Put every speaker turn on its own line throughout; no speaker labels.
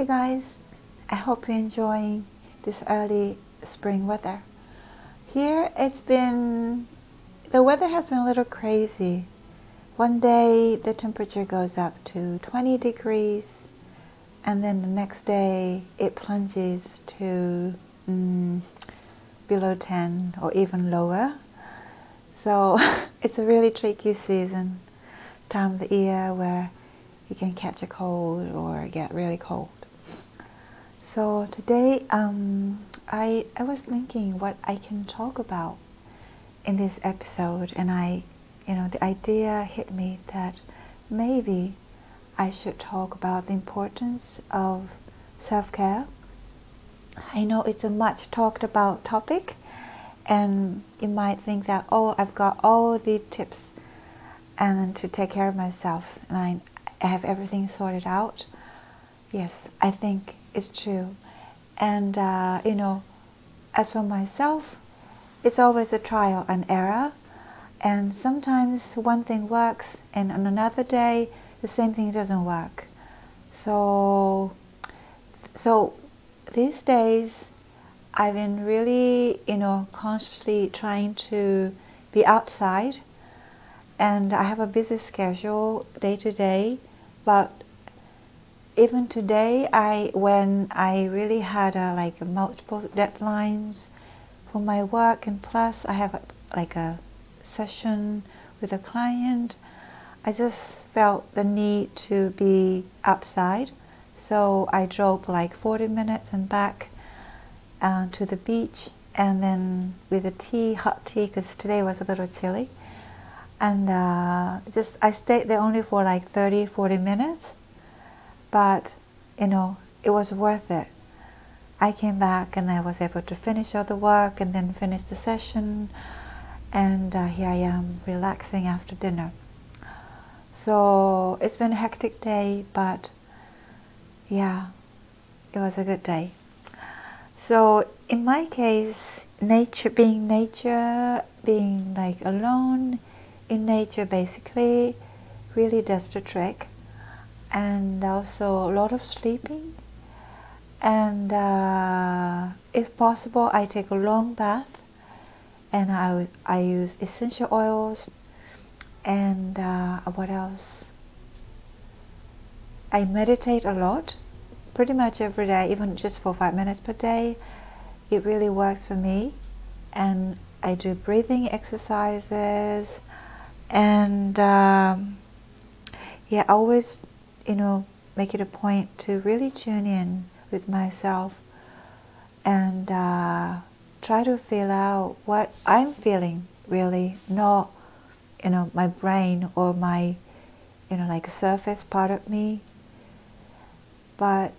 Hey guys, I hope you're enjoying this early spring weather. Here it's been, the weather has been a little crazy. One day the temperature goes up to 20 degrees, and then the next day it plunges to mm, below 10 or even lower. So it's a really tricky season, time of the year where you can catch a cold or get really cold. So today, um, I I was thinking what I can talk about in this episode, and I, you know, the idea hit me that maybe I should talk about the importance of self care. I know it's a much talked about topic, and you might think that oh, I've got all the tips and to take care of myself, and I, I have everything sorted out. Yes, I think is true. And, uh, you know, as for myself, it's always a trial and error. And sometimes one thing works, and on another day, the same thing doesn't work. So, so these days, I've been really, you know, consciously trying to be outside, and I have a busy schedule day to day, but even today, I when I really had a, like multiple deadlines for my work, and plus I have a, like a session with a client, I just felt the need to be outside. So I drove like 40 minutes and back uh, to the beach, and then with a tea, hot tea, because today was a little chilly. And uh, just I stayed there only for like 30, 40 minutes but, you know, it was worth it. I came back and I was able to finish all the work and then finish the session. And uh, here I am relaxing after dinner. So it's been a hectic day, but yeah, it was a good day. So in my case, nature, being nature, being like alone in nature basically really does the trick and also a lot of sleeping. And uh, if possible, I take a long bath and I, I use essential oils and uh, what else? I meditate a lot, pretty much every day, even just for five minutes per day. It really works for me. And I do breathing exercises and um, yeah, I always you know, make it a point to really tune in with myself and uh, try to feel out what I'm feeling really, not, you know, my brain or my, you know, like surface part of me, but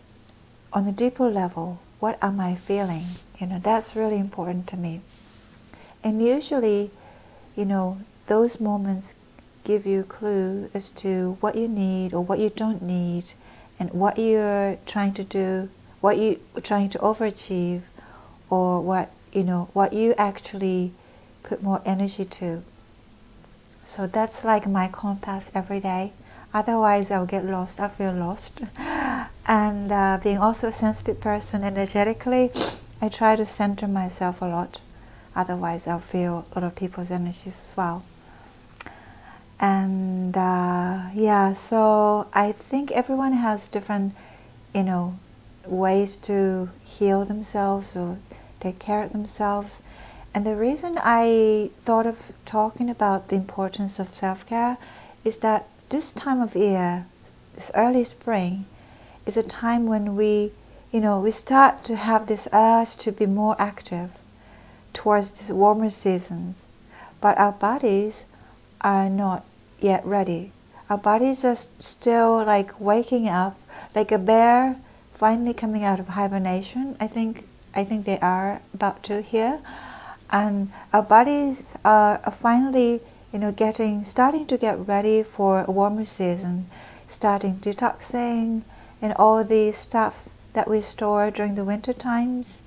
on a deeper level, what am I feeling? You know, that's really important to me. And usually, you know, those moments give you a clue as to what you need or what you don't need and what you're trying to do, what you're trying to overachieve or what, you know, what you actually put more energy to. So that's like my compass every day. Otherwise, I'll get lost. I feel lost. and uh, being also a sensitive person energetically, I try to center myself a lot. Otherwise, I'll feel a lot of people's energies as well and uh, yeah so i think everyone has different you know ways to heal themselves or take care of themselves. And the reason i thought of talking about the importance of self-care is that this time of year this early spring is a time when we you know we start to have this urge to be more active towards these warmer seasons. But our bodies are not yet ready. Our bodies are still like waking up, like a bear finally coming out of hibernation. I think I think they are about to here, and our bodies are finally you know getting starting to get ready for a warmer season, starting detoxing and all the stuff that we store during the winter times,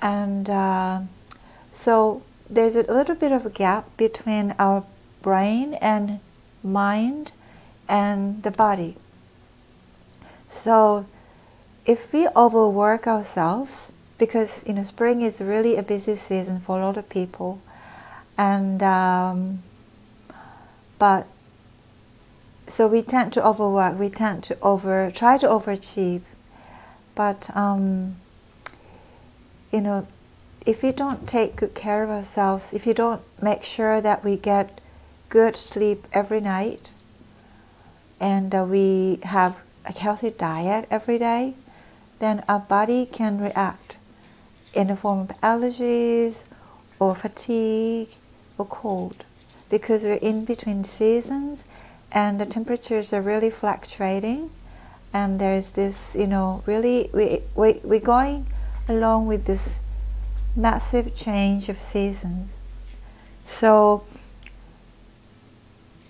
and uh, so there's a little bit of a gap between our brain and mind and the body. So if we overwork ourselves, because you know spring is really a busy season for a lot of people, and um, but so we tend to overwork, we tend to over try to overachieve, but um, you know if we don't take good care of ourselves, if you don't make sure that we get good sleep every night, and uh, we have a healthy diet every day, then our body can react in the form of allergies or fatigue or cold. Because we're in between seasons and the temperatures are really fluctuating and there's this you know really we, we, we're going along with this massive change of seasons. So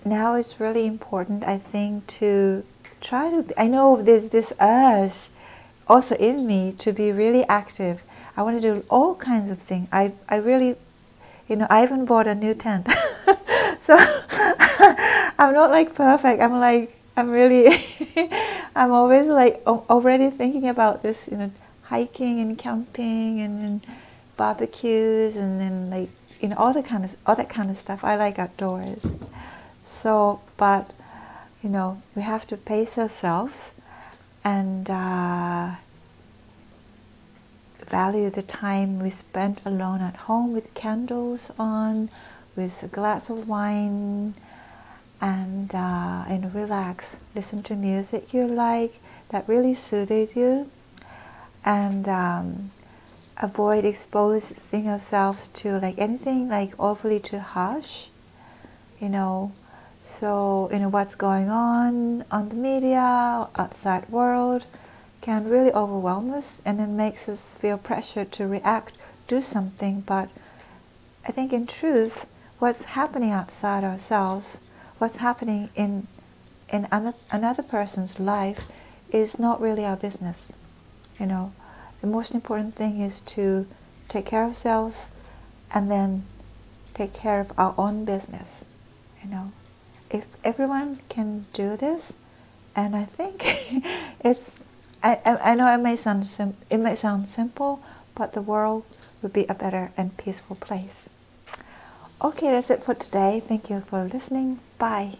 now it's really important i think to try to i know there's this urge also in me to be really active i want to do all kinds of things i, I really you know i even bought a new tent so I'm not like perfect. I'm like I'm really I'm always like already thinking about this, you know, hiking and camping and, and barbecues and then like you know all the kind of all that kind of stuff. I like outdoors. So, but you know, we have to pace ourselves and uh, value the time we spend alone at home with candles on with a glass of wine and uh, and relax. Listen to music you like that really suited you, and um, avoid exposing ourselves to like anything like overly too harsh. You know, so you know what's going on on the media outside world can really overwhelm us, and it makes us feel pressure to react, do something. But I think in truth what's happening outside ourselves, what's happening in in another, another person's life is not really our business. You know, the most important thing is to take care of ourselves and then take care of our own business. You know, if everyone can do this, and I think it's, I, I, know it may sound sim- it may sound simple, but the world would be a better and peaceful place. Okay, that's it for today. Thank you for listening. Bye.